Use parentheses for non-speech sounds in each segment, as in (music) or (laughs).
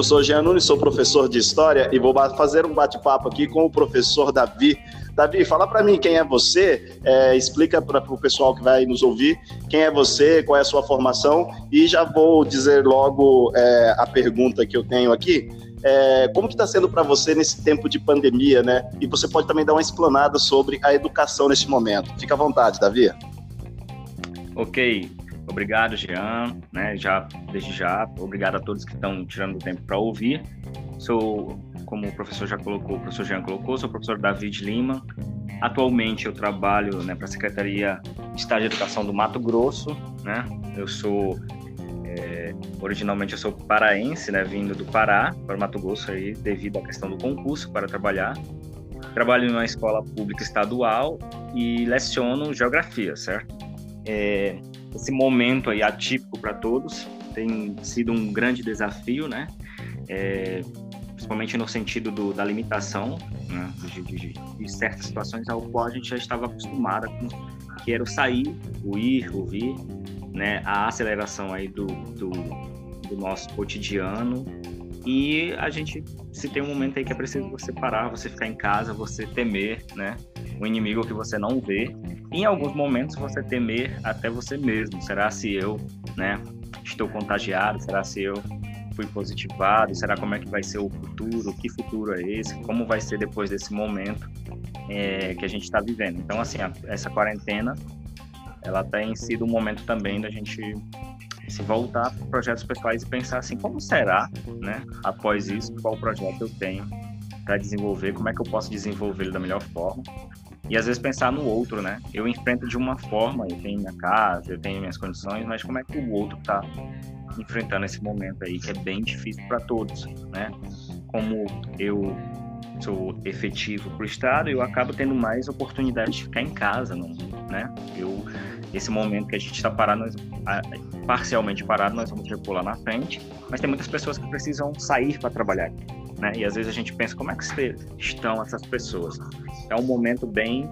Eu sou Jean Nunes, sou professor de História e vou fazer um bate-papo aqui com o professor Davi. Davi, fala para mim quem é você, é, explica para o pessoal que vai nos ouvir quem é você, qual é a sua formação e já vou dizer logo é, a pergunta que eu tenho aqui. É, como que está sendo para você nesse tempo de pandemia, né? E você pode também dar uma explanada sobre a educação nesse momento. Fica à vontade, Davi. Ok, obrigado, Jean, né? Já desde já, obrigado a todos que estão tirando o tempo para ouvir. Sou, como o professor já colocou, o professor Jean colocou, sou o professor David Lima. Atualmente eu trabalho né, para a Secretaria de Estado de Educação do Mato Grosso, né? Eu sou é, originalmente eu sou paraense, né, vindo do Pará para o Mato Grosso aí devido à questão do concurso para trabalhar. Trabalho em uma escola pública estadual e leciono geografia, certo? É, esse momento aí atípico para todos tem sido um grande desafio, né? É, principalmente no sentido do, da limitação né? de, de, de, certas situações ao qual a gente já estava acostumada com, que era o sair, o ir, o vir, né? A aceleração aí do, do, do nosso cotidiano e a gente se tem um momento aí que é preciso você parar, você ficar em casa, você temer, né? O inimigo que você não vê. Em alguns momentos você temer até você mesmo. Será se eu, né, estou contagiado? Será se eu fui positivado? Será como é que vai ser o futuro? Que futuro é esse? Como vai ser depois desse momento é, que a gente está vivendo? Então, assim, a, essa quarentena, ela tem sido um momento também da gente se voltar para projetos pessoais e pensar assim, como será, né? Após isso, qual projeto eu tenho para desenvolver, como é que eu posso desenvolver ele da melhor forma. E às vezes pensar no outro, né? Eu enfrento de uma forma, eu tenho minha casa, eu tenho minhas condições, mas como é que o outro está enfrentando esse momento aí que é bem difícil para todos, né? Como eu sou efetivo para o estado, eu acabo tendo mais oportunidade de ficar em casa, né? Eu esse momento que a gente está parado, nós, parcialmente parado, nós vamos repular na frente, mas tem muitas pessoas que precisam sair para trabalhar, né? E às vezes a gente pensa como é que estão essas pessoas. É um momento bem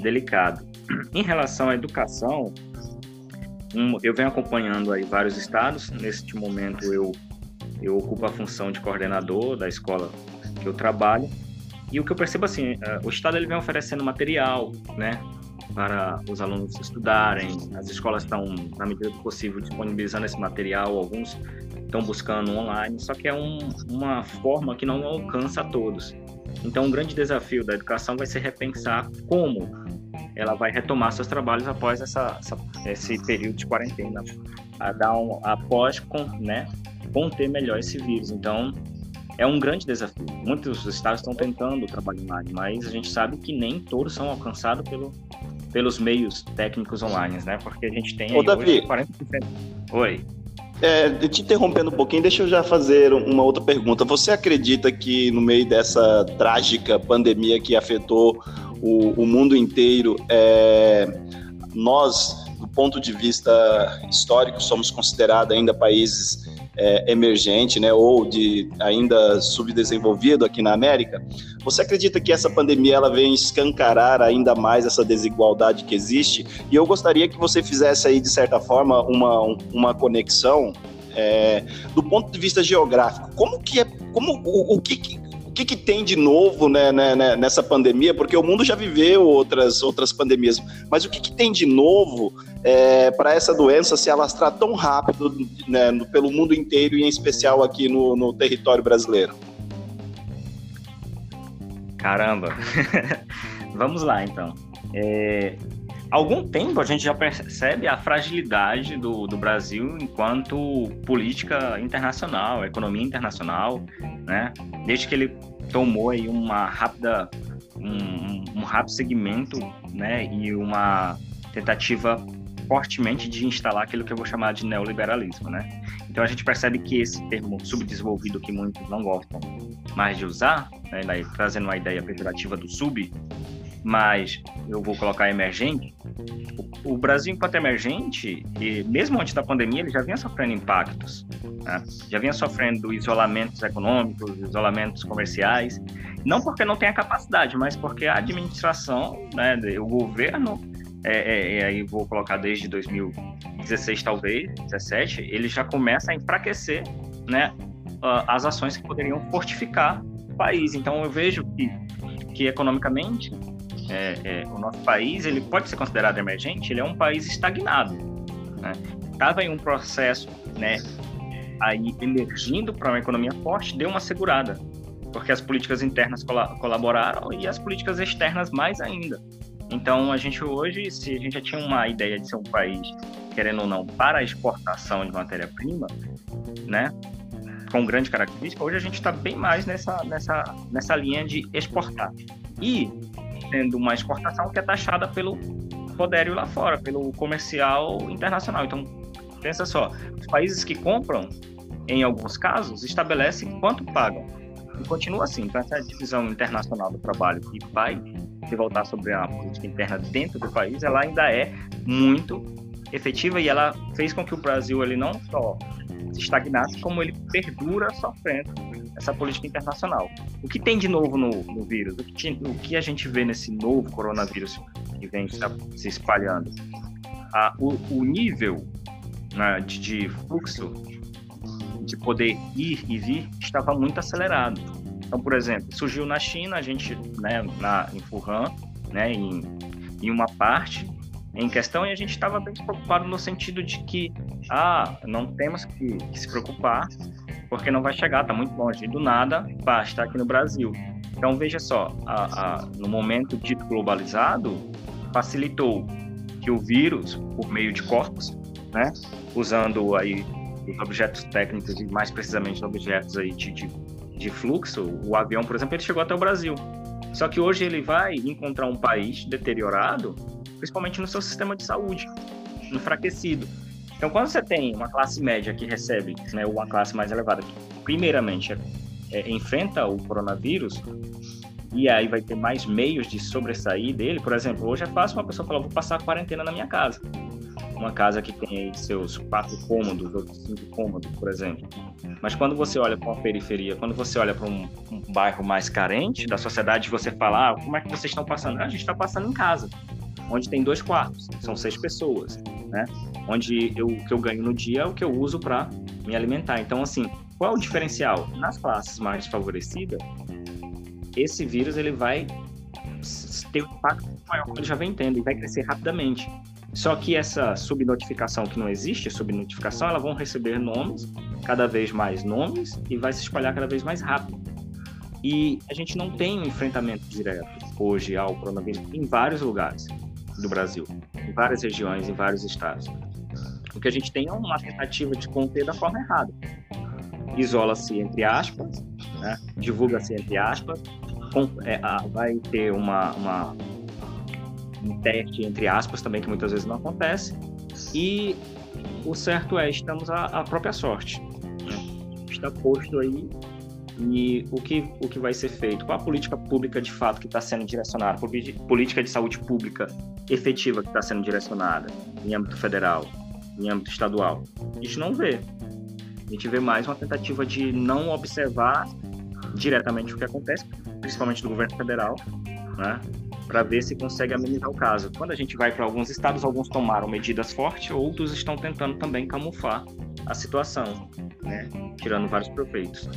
delicado. Em relação à educação, um, eu venho acompanhando aí vários estados. Neste momento eu eu ocupo a função de coordenador da escola que eu trabalho. E o que eu percebo assim, uh, o estado ele vem oferecendo material, né, para os alunos estudarem. As escolas estão, na medida do possível, disponibilizando esse material. Alguns estão buscando online, só que é um, uma forma que não alcança a todos. Então, um grande desafio da educação vai ser repensar como ela vai retomar seus trabalhos após essa, essa esse período de quarentena, a dar um, após né, conter melhor esse vírus. Então, é um grande desafio. Muitos estados estão tentando trabalhar online, mas a gente sabe que nem todos são alcançados pelo, pelos meios técnicos online, né? Porque a gente tem Ô, Davi, 40%. Oi. É, te interrompendo um pouquinho, deixa eu já fazer uma outra pergunta. Você acredita que no meio dessa trágica pandemia que afetou o, o mundo inteiro, é, nós, ponto de vista histórico, somos considerados ainda países é, né, ou de ainda subdesenvolvido aqui na América, você acredita que essa pandemia ela vem escancarar ainda mais essa desigualdade que existe? E eu gostaria que você fizesse aí de certa forma uma, uma conexão é, do ponto de vista geográfico. Como que é, como o, o que que, que tem de novo né, né, né, nessa pandemia? Porque o mundo já viveu outras, outras pandemias, mas o que, que tem de novo é, para essa doença se alastrar tão rápido né, pelo mundo inteiro e em especial aqui no, no território brasileiro? Caramba! (laughs) Vamos lá, então. É, algum tempo a gente já percebe a fragilidade do, do Brasil enquanto política internacional, economia internacional, né? Desde que ele tomou aí uma rápida um, um rápido segmento, né, e uma tentativa fortemente de instalar aquilo que eu vou chamar de neoliberalismo, né? Então a gente percebe que esse termo subdesenvolvido que muitos não gostam mais de usar, né, trazendo uma ideia pejorativa do sub, mas eu vou colocar emergente. O, Brasil, enquanto emergente, e mesmo antes da pandemia, ele já vinha sofrendo impactos, né? já vinha sofrendo isolamentos econômicos, isolamentos comerciais, não porque não tem a capacidade, mas porque a administração, né, o governo, é, é, aí vou colocar desde 2016 talvez, 17, ele já começa a enfraquecer, né, as ações que poderiam fortificar o país. Então eu vejo que, que economicamente é, é, o nosso país ele pode ser considerado emergente, ele é um país estagnado. Estava né? em um processo né, aí emergindo para uma economia forte, deu uma segurada, porque as políticas internas colaboraram e as políticas externas mais ainda. Então, a gente hoje, se a gente já tinha uma ideia de ser um país, querendo ou não, para a exportação de matéria-prima, né, com grande característica, hoje a gente está bem mais nessa, nessa, nessa linha de exportar. E tendo uma exportação que é taxada pelo poderio lá fora, pelo comercial internacional. Então, pensa só, os países que compram, em alguns casos, estabelecem quanto pagam. E continua assim. Então, essa divisão internacional do trabalho que vai se voltar sobre a política interna dentro do país, ela ainda é muito efetiva e ela fez com que o Brasil ele não só se estagnasse, como ele perdura sofrendo essa política internacional. O que tem de novo no, no vírus? O que, o que, a gente vê nesse novo coronavírus que vem se espalhando? Ah, o, o, nível né, de, de fluxo de poder ir e vir estava muito acelerado. Então, por exemplo, surgiu na China, a gente, né, na, em Wuhan, né, em, em uma parte em questão, e a gente estava bem preocupado no sentido de que, ah, não temos que, que se preocupar, porque não vai chegar, está muito longe. Do nada, basta aqui no Brasil. Então, veja só, a, a, no momento dito globalizado, facilitou que o vírus, por meio de corpos, né, usando aí os objetos técnicos e mais precisamente objetos aí de, de de fluxo, o avião, por exemplo, ele chegou até o Brasil. Só que hoje ele vai encontrar um país deteriorado, principalmente no seu sistema de saúde, enfraquecido. Então, quando você tem uma classe média que recebe, né, uma classe mais elevada, que primeiramente é, é, enfrenta o coronavírus, e aí vai ter mais meios de sobressair dele. Por exemplo, hoje é fácil uma pessoa falar: vou passar a quarentena na minha casa uma casa que tem seus quatro cômodos ou cinco cômodos, por exemplo. Mas quando você olha para uma periferia, quando você olha para um, um, bairro mais carente da sociedade, você fala, ah, como é que vocês estão passando? Ah, a gente está passando em casa, onde tem dois quartos, são seis pessoas, né? Onde eu, o que eu ganho no dia é o que eu uso para me alimentar. Então, assim, qual é o diferencial? Nas classes mais favorecidas, esse vírus ele vai ter um impacto maior que ele já vem tendo e vai crescer rapidamente. Só que essa subnotificação que não existe, subnotificação, elas vão receber nomes, cada vez mais nomes, e vai se espalhar cada vez mais rápido. E a gente não tem um enfrentamento direto hoje ao coronavírus em vários lugares do Brasil, em várias regiões, em vários estados. O que a gente tem é uma tentativa de conter da forma errada. Isola-se entre aspas, né? divulga-se entre aspas, com, é, vai ter uma, uma um teste, entre aspas, também, que muitas vezes não acontece. E o certo é, estamos à, à própria sorte. Né? Está posto aí e o que, o que vai ser feito? Qual a política pública de fato que está sendo direcionada? Política de saúde pública efetiva que está sendo direcionada em âmbito federal, em âmbito estadual? A gente não vê. A gente vê mais uma tentativa de não observar diretamente o que acontece, principalmente do governo federal, né? para ver se consegue amenizar o caso. Quando a gente vai para alguns estados, alguns tomaram medidas fortes, outros estão tentando também camuflar a situação, né? tirando vários proveitos.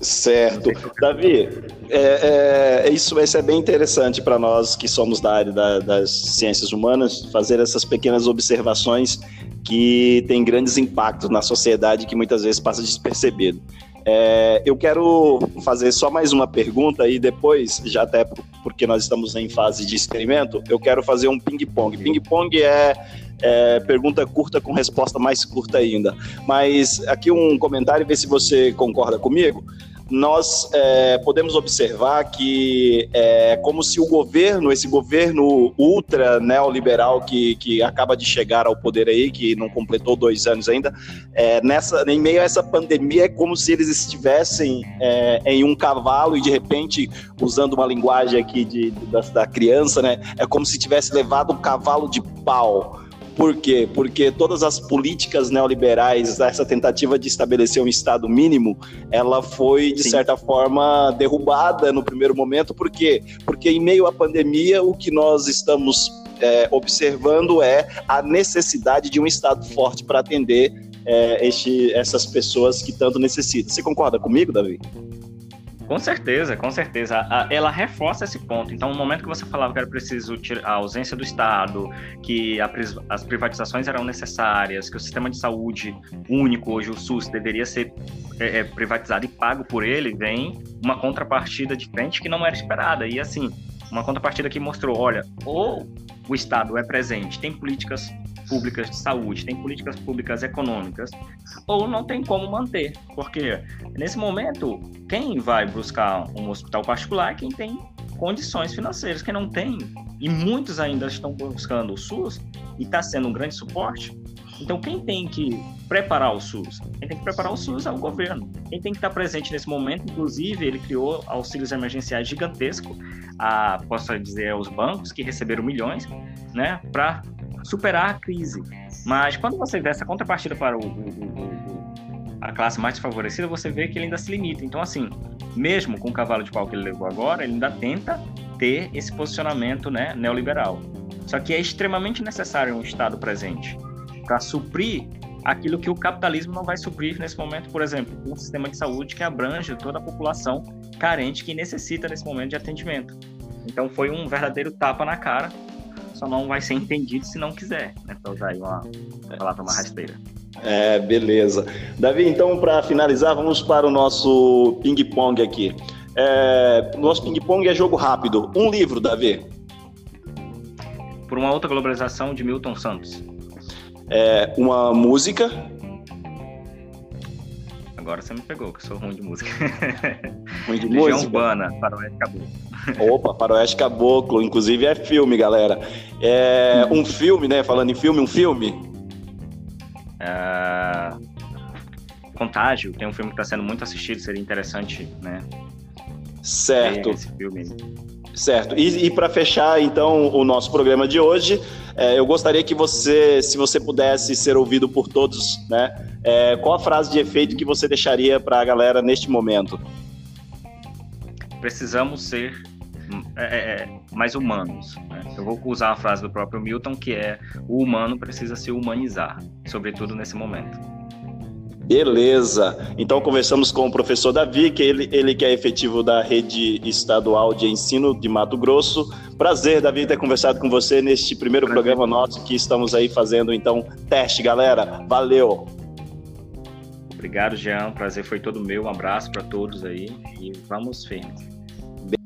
Certo. Davi, é, é, isso vai ser bem interessante para nós que somos da área da, das ciências humanas, fazer essas pequenas observações que têm grandes impactos na sociedade que muitas vezes passa despercebido. É, eu quero fazer só mais uma pergunta e depois, já até porque nós estamos em fase de experimento, eu quero fazer um ping-pong. Ping-pong é, é, pergunta curta com resposta mais curta ainda. Mas aqui um comentário, ver se você concorda comigo. Nós é, podemos observar que é como se o governo, esse governo ultra neoliberal que, que acaba de chegar ao poder aí, que não completou dois anos ainda, é, nessa, em meio a essa pandemia, é como se eles estivessem é, em um cavalo e de repente, usando uma linguagem aqui de, de da, da criança, né, é como se tivesse levado um cavalo de pau por quê? Porque todas as políticas neoliberais, essa tentativa de estabelecer um Estado mínimo, ela foi, de Sim. certa forma, derrubada no primeiro momento. Por quê? Porque em meio à pandemia, o que nós estamos é, observando é a necessidade de um Estado forte para atender é, este, essas pessoas que tanto necessitam. Você concorda comigo, Davi? Com certeza, com certeza. Ela reforça esse ponto. Então, no momento que você falava que era preciso a ausência do Estado, que as privatizações eram necessárias, que o sistema de saúde único, hoje o SUS, deveria ser é, é, privatizado e pago por ele, vem uma contrapartida diferente que não era esperada. E assim, uma contrapartida que mostrou, olha, ou o Estado é presente, tem políticas públicas de saúde, tem políticas públicas econômicas, ou não tem como manter. Porque nesse momento, quem vai buscar um hospital particular é quem tem condições financeiras. Quem não tem, e muitos ainda estão buscando o SUS, e está sendo um grande suporte. Então, quem tem que preparar o SUS? Quem tem que preparar o SUS é o governo. Quem tem que estar presente nesse momento, inclusive, ele criou auxílios emergenciais gigantescos, a, posso dizer, aos bancos que receberam milhões, né, para superar a crise. Mas quando você vê essa contrapartida para o, o, o, a classe mais desfavorecida, você vê que ele ainda se limita. Então, assim, mesmo com o cavalo de pau que ele levou agora, ele ainda tenta ter esse posicionamento né, neoliberal. Só que é extremamente necessário um Estado presente para suprir aquilo que o capitalismo não vai suprir nesse momento, por exemplo, um sistema de saúde que abrange toda a população carente que necessita nesse momento de atendimento. Então foi um verdadeiro tapa na cara só não vai ser entendido se não quiser, né? Para usar aí uma palavra mais rasteira. É, beleza. Davi, então, para finalizar, vamos para o nosso ping-pong aqui. É, nosso ping-pong é jogo rápido. Um livro, Davi. Por uma outra globalização de Milton Santos. É, uma música. Agora você me pegou, que eu sou ruim de música. (laughs) Ruim de Legião música? Urbana, Faroeste Caboclo. Opa, Faroeste Caboclo. Inclusive é filme, galera. É um filme, né? Falando em filme, um filme. É... Contágio, tem um filme que está sendo muito assistido, seria interessante, né? Certo. Esse filme. Certo. E, e para fechar, então, o nosso programa de hoje, é, eu gostaria que você, se você pudesse ser ouvido por todos, né? É, qual a frase de efeito que você deixaria para a galera neste momento? Precisamos ser é, é, é, mais humanos. Né? Eu vou usar a frase do próprio Milton, que é o humano precisa se humanizar, sobretudo nesse momento. Beleza. Então conversamos com o professor Davi, que ele, ele que é efetivo da rede estadual de ensino de Mato Grosso. Prazer, Davi, ter conversado com você neste primeiro Prazer. programa nosso que estamos aí fazendo então teste, galera. Valeu. Obrigado, Jean. Prazer foi todo meu. Um abraço para todos aí e vamos firmes. Be